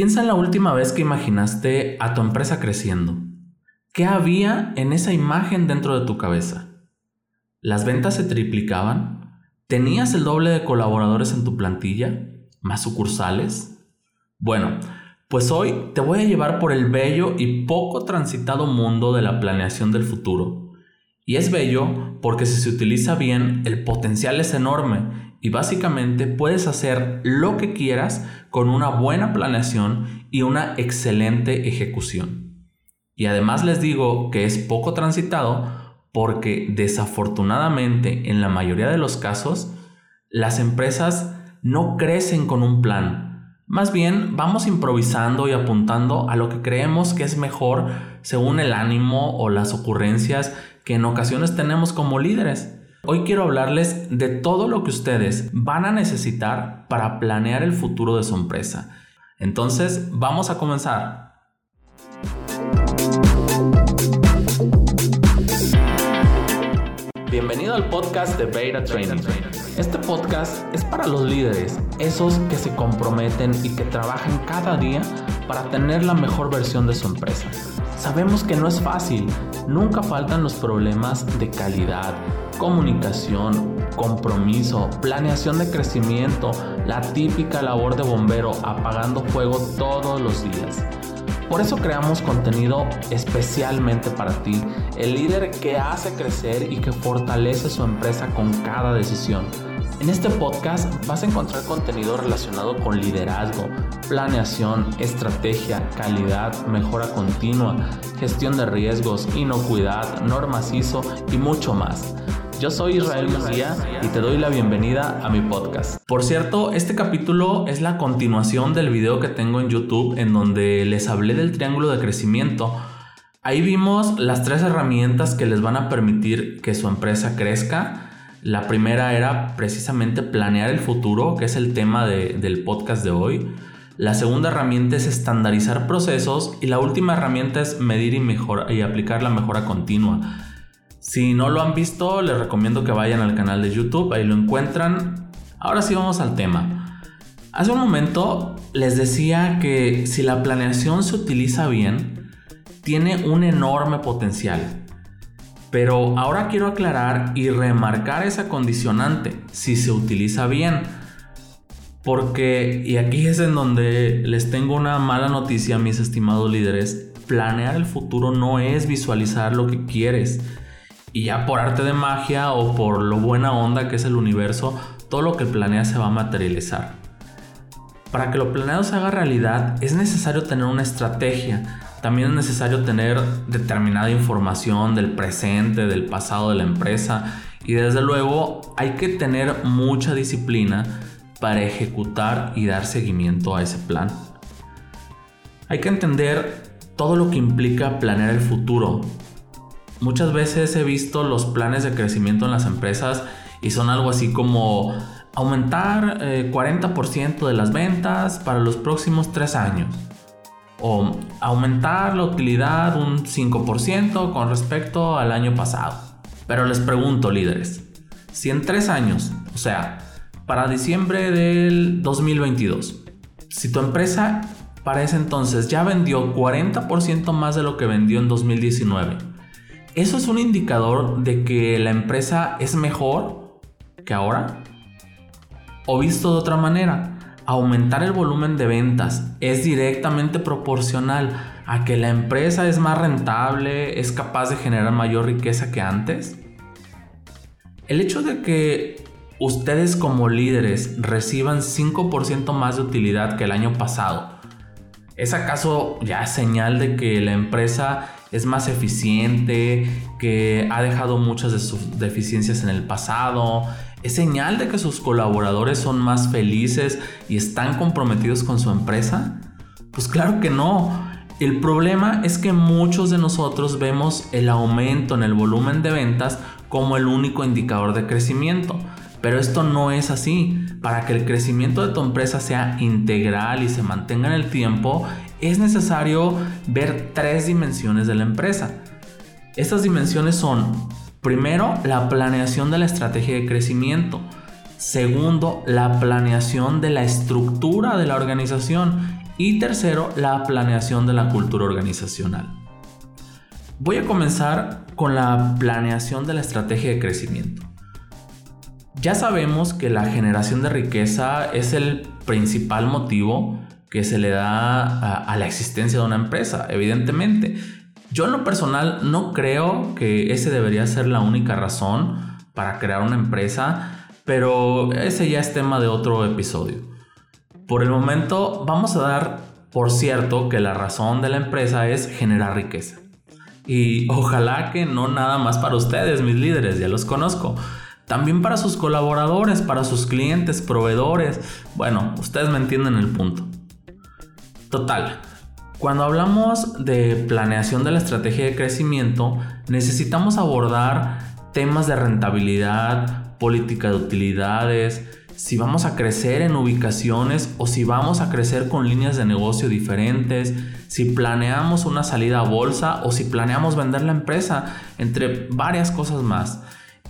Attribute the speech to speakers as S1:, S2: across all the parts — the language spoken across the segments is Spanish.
S1: Piensa en la última vez que imaginaste a tu empresa creciendo. ¿Qué había en esa imagen dentro de tu cabeza? ¿Las ventas se triplicaban? ¿Tenías el doble de colaboradores en tu plantilla? ¿Más sucursales? Bueno, pues hoy te voy a llevar por el bello y poco transitado mundo de la planeación del futuro. Y es bello porque si se utiliza bien, el potencial es enorme y básicamente puedes hacer lo que quieras con una buena planeación y una excelente ejecución. Y además les digo que es poco transitado porque desafortunadamente en la mayoría de los casos las empresas no crecen con un plan. Más bien vamos improvisando y apuntando a lo que creemos que es mejor según el ánimo o las ocurrencias que en ocasiones tenemos como líderes. Hoy quiero hablarles de todo lo que ustedes van a necesitar para planear el futuro de su empresa. Entonces, vamos a comenzar. Bienvenido al podcast de Beta Training. Este podcast es para los líderes, esos que se comprometen y que trabajan cada día para tener la mejor versión de su empresa. Sabemos que no es fácil, nunca faltan los problemas de calidad, comunicación, compromiso, planeación de crecimiento, la típica labor de bombero apagando fuego todos los días. Por eso creamos contenido especialmente para ti, el líder que hace crecer y que fortalece su empresa con cada decisión. En este podcast vas a encontrar contenido relacionado con liderazgo, planeación, estrategia, calidad, mejora continua, gestión de riesgos, inocuidad, normas ISO y mucho más. Yo soy Israel Mejía y te doy la bienvenida a mi podcast. Por cierto, este capítulo es la continuación del video que tengo en YouTube en donde les hablé del triángulo de crecimiento. Ahí vimos las tres herramientas que les van a permitir que su empresa crezca la primera era precisamente planear el futuro, que es el tema del podcast de hoy. La segunda herramienta es estandarizar procesos y la última herramienta es medir y, y aplicar la mejora continua. Si no lo han visto, les recomiendo que vayan al canal de YouTube, ahí lo encuentran. Ahora sí vamos al tema. Hace un momento les decía que si la planeación se utiliza bien, tiene un enorme potencial. Pero ahora quiero aclarar y remarcar esa condicionante, si se utiliza bien. Porque, y aquí es en donde les tengo una mala noticia, mis estimados líderes, planear el futuro no es visualizar lo que quieres. Y ya por arte de magia o por lo buena onda que es el universo, todo lo que planeas se va a materializar. Para que lo planeado se haga realidad es necesario tener una estrategia, también es necesario tener determinada información del presente, del pasado de la empresa y desde luego hay que tener mucha disciplina para ejecutar y dar seguimiento a ese plan. Hay que entender todo lo que implica planear el futuro. Muchas veces he visto los planes de crecimiento en las empresas y son algo así como aumentar 40% eh, de las ventas para los próximos 3 años o aumentar la utilidad un 5% con respecto al año pasado. Pero les pregunto, líderes, si en tres años, o sea, para diciembre del 2022, si tu empresa para ese entonces ya vendió 40% más de lo que vendió en 2019, ¿eso es un indicador de que la empresa es mejor que ahora? O visto de otra manera, aumentar el volumen de ventas es directamente proporcional a que la empresa es más rentable, es capaz de generar mayor riqueza que antes? El hecho de que ustedes como líderes reciban 5% más de utilidad que el año pasado, ¿es acaso ya señal de que la empresa es más eficiente, que ha dejado muchas de sus deficiencias en el pasado, ¿Es señal de que sus colaboradores son más felices y están comprometidos con su empresa? Pues claro que no. El problema es que muchos de nosotros vemos el aumento en el volumen de ventas como el único indicador de crecimiento. Pero esto no es así. Para que el crecimiento de tu empresa sea integral y se mantenga en el tiempo, es necesario ver tres dimensiones de la empresa. Estas dimensiones son Primero, la planeación de la estrategia de crecimiento. Segundo, la planeación de la estructura de la organización. Y tercero, la planeación de la cultura organizacional. Voy a comenzar con la planeación de la estrategia de crecimiento. Ya sabemos que la generación de riqueza es el principal motivo que se le da a, la existencia de una empresa, evidentemente. Yo en lo personal no creo que ese debería ser la única razón para crear una empresa, pero ese ya es tema de otro episodio. Por el momento vamos a dar por cierto que la razón de la empresa es generar riqueza. Y ojalá que no nada más para ustedes, mis líderes, ya los conozco. También para sus colaboradores, para sus clientes, proveedores. Bueno, ustedes me entienden el punto. Total. Cuando hablamos de planeación de la estrategia de crecimiento, necesitamos abordar temas de rentabilidad, política de utilidades, si vamos a crecer en ubicaciones o si vamos a crecer con líneas de negocio diferentes, si planeamos una salida a bolsa o si planeamos vender la empresa, entre varias cosas más.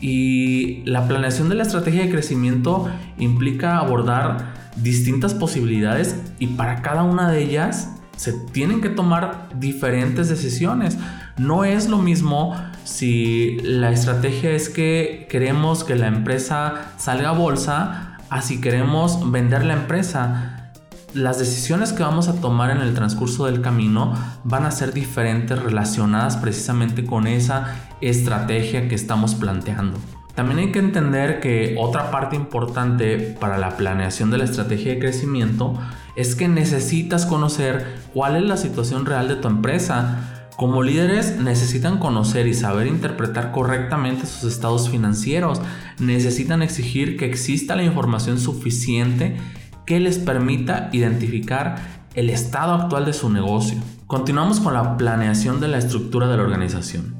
S1: Y la planeación de la estrategia de crecimiento implica abordar distintas posibilidades y para cada una de ellas se tienen que tomar diferentes decisiones. No es lo mismo si la estrategia es que queremos que la empresa salga a bolsa Así queremos vender la empresa, las decisiones que vamos a tomar en el transcurso del camino van a ser diferentes relacionadas precisamente con esa estrategia que estamos planteando. También hay que entender que otra parte importante para la planeación de la estrategia de crecimiento es que necesitas conocer cuál es la situación real de tu empresa como líderes necesitan conocer y saber interpretar correctamente sus estados financieros. Necesitan exigir que exista la información suficiente que les permita identificar el estado actual de su negocio. Continuamos con la planeación de la estructura de la organización.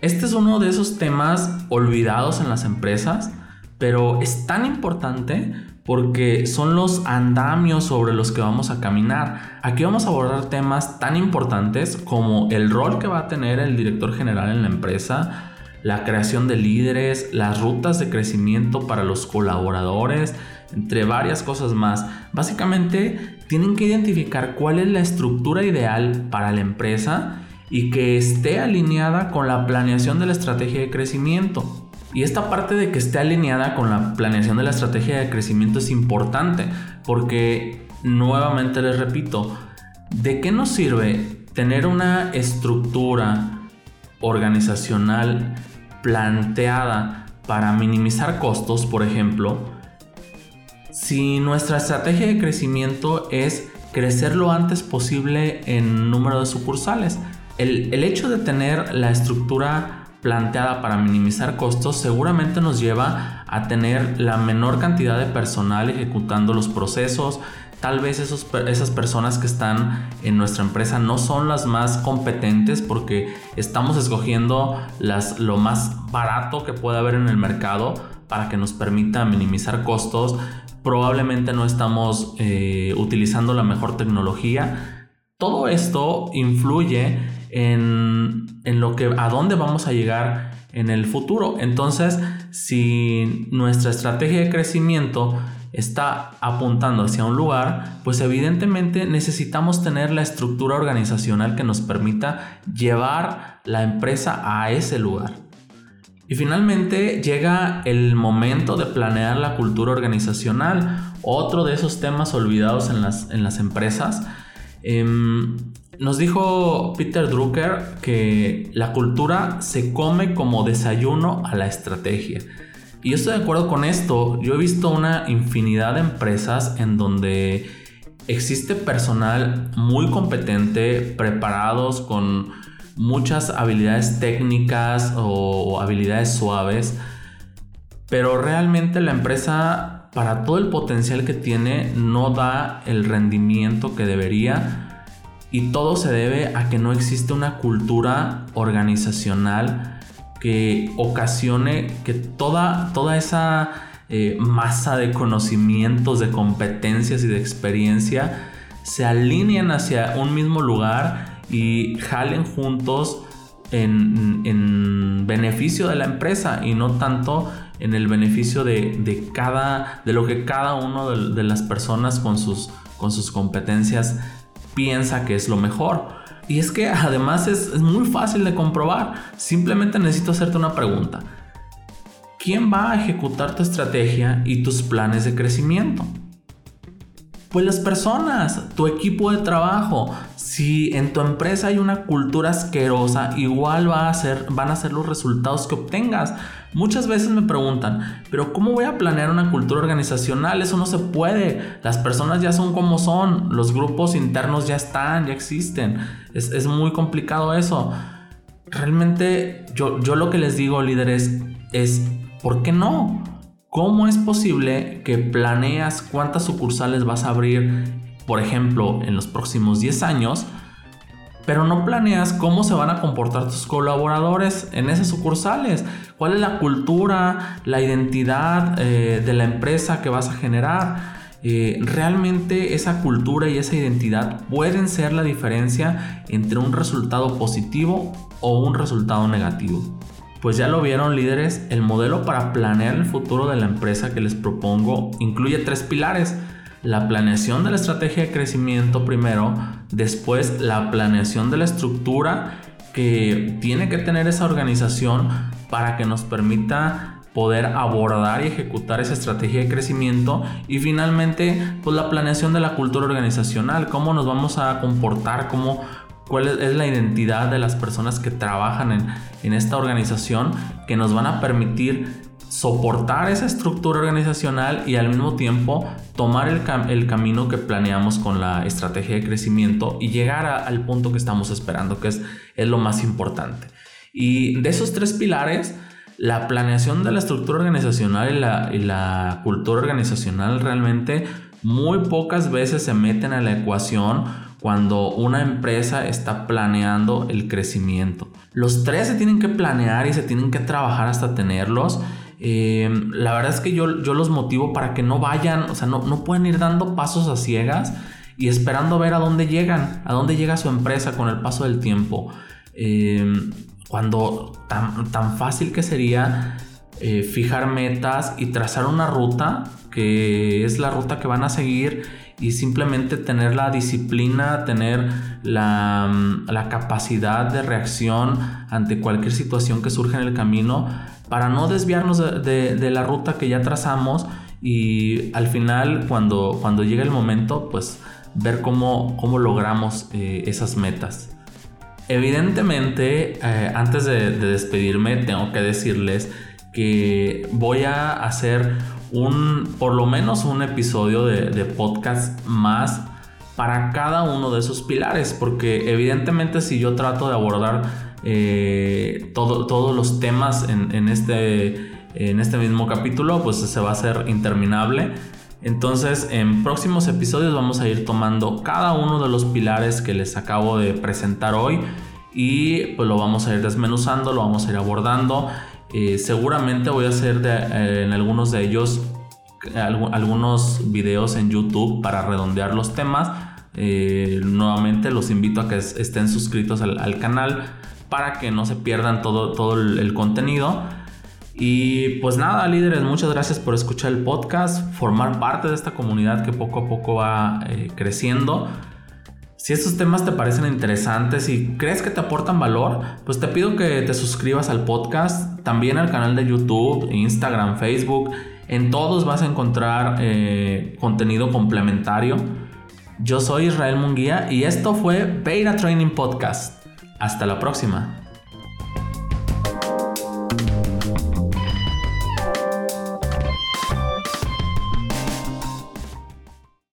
S1: Este es uno de esos temas olvidados en las empresas, pero es tan importante porque son los andamios sobre los que vamos a caminar. Aquí vamos a abordar temas tan importantes como el rol que va a tener el director general en la empresa, la creación de líderes, las rutas de crecimiento para los colaboradores, entre varias cosas más. Básicamente tienen que identificar cuál es la estructura ideal para la empresa y que esté alineada con la planeación de la estrategia de crecimiento. Y esta parte de que esté alineada con la planeación de la estrategia de crecimiento es importante porque, nuevamente les repito, ¿de qué nos sirve tener una estructura organizacional planteada para minimizar costos, por ejemplo, si nuestra estrategia de crecimiento es crecer lo antes posible en número de sucursales? El, el hecho de tener la estructura planteada para minimizar costos seguramente nos lleva a tener la menor cantidad de personal ejecutando los procesos. Tal vez esas personas que están en nuestra empresa no son las más competentes porque estamos escogiendo las, lo más barato que puede haber en el mercado para que nos permita minimizar costos. Probablemente no estamos eh, utilizando la mejor tecnología. Todo esto influye en, lo que, a dónde vamos a llegar en el futuro. Entonces, si nuestra estrategia de crecimiento está apuntando hacia un lugar, pues evidentemente necesitamos tener la estructura organizacional que nos permita llevar la empresa a ese lugar. Y finalmente llega el momento de planear la cultura organizacional, otro de esos temas olvidados en las, en las empresas. Em, nos dijo Peter Drucker que la cultura se come como desayuno a la estrategia. Y yo estoy de acuerdo con esto. Yo he visto una infinidad de empresas en donde existe personal muy competente, preparados con muchas habilidades técnicas o habilidades suaves, pero realmente la empresa para todo el potencial que tiene no da el rendimiento que debería y todo se debe a que no existe una cultura organizacional que ocasione que toda, toda esa eh, masa de conocimientos, de competencias y de experiencia se alineen hacia un mismo lugar y jalen juntos en, en, beneficio de la empresa y no tanto en el beneficio de, cada, de lo que cada uno de, las personas con sus, con sus competencias piensa que es lo mejor. Y es que además es, muy fácil de comprobar. Simplemente necesito hacerte una pregunta. ¿Quién va a ejecutar tu estrategia y tus planes de crecimiento? Pues las personas, tu equipo de trabajo. Si en tu empresa hay una cultura asquerosa, igual va a van a ser los resultados que obtengas. Muchas veces me preguntan, pero ¿cómo voy a planear una cultura organizacional? Eso no se puede. Las personas ya son como son. Los grupos internos ya están, ya existen. Es, muy complicado eso. Realmente yo, yo lo que les digo, líderes, es, ¿por qué no? ¿Cómo es posible que planeas cuántas sucursales vas a abrir, por ejemplo, en los próximos 10 años, pero no planeas cómo se van a comportar tus colaboradores en esas sucursales? ¿Cuál es la cultura, la identidad eh, de la empresa que vas a generar? Eh, realmente esa cultura y esa identidad pueden ser la diferencia entre un resultado positivo o un resultado negativo. Pues ya lo vieron líderes, el modelo para planear el futuro de la empresa que les propongo incluye tres pilares. La planeación de la estrategia de crecimiento primero, después la planeación de la estructura que tiene que tener esa organización para que nos permita poder abordar y ejecutar esa estrategia de crecimiento y finalmente pues la planeación de la cultura organizacional, cómo nos vamos a comportar, cómo cuál es, la identidad de las personas que trabajan en, en esta organización que nos van a permitir soportar esa estructura organizacional y al mismo tiempo tomar el, el, camino que planeamos con la estrategia de crecimiento y llegar al punto que estamos esperando, que es, es lo más importante. Y de esos tres pilares, la planeación de la estructura organizacional y la, y la cultura organizacional realmente muy pocas veces se meten a la ecuación cuando una empresa está planeando el crecimiento. Los tres se tienen que planear y se tienen que trabajar hasta tenerlos. Eh, la verdad es que yo, yo los motivo para que no vayan, o sea, no, no pueden ir dando pasos a ciegas y esperando ver a dónde llegan, a dónde llega su empresa con el paso del tiempo. Eh, cuando tan, tan, fácil que sería eh, fijar metas y trazar una ruta que es la ruta que van a seguir y simplemente tener la disciplina, tener la, mm, la, capacidad de reacción ante cualquier situación que surja en el camino para no desviarnos de, de, la ruta que ya trazamos y al final cuando, cuando llegue el momento pues ver cómo, cómo logramos eh, esas metas. Evidentemente, eh, antes de, de despedirme, tengo que decirles que voy a hacer un, por lo menos un episodio de, podcast más para cada uno de esos pilares, porque evidentemente si yo trato de abordar eh, todos los temas en, este, en este mismo capítulo, pues se va a hacer interminable. Entonces, en próximos episodios vamos a ir tomando cada uno de los pilares que les acabo de presentar hoy y pues lo vamos a ir desmenuzando, lo vamos a ir abordando eh, seguramente voy a hacer eh, en algunos de ellos algunos videos en YouTube para redondear los temas. Eh, nuevamente los invito a que estén suscritos al, canal para que no se pierdan todo, todo el, contenido. Y pues nada, líderes, muchas gracias por escuchar el podcast, formar parte de esta comunidad que poco a poco va creciendo. Si estos temas te parecen interesantes y crees que te aportan valor, pues te pido que te suscribas al podcast, también al canal de YouTube, Instagram, Facebook. En todos vas a encontrar eh, contenido complementario. Yo soy Israel Munguía y esto fue Beta Training Podcast. Hasta la próxima.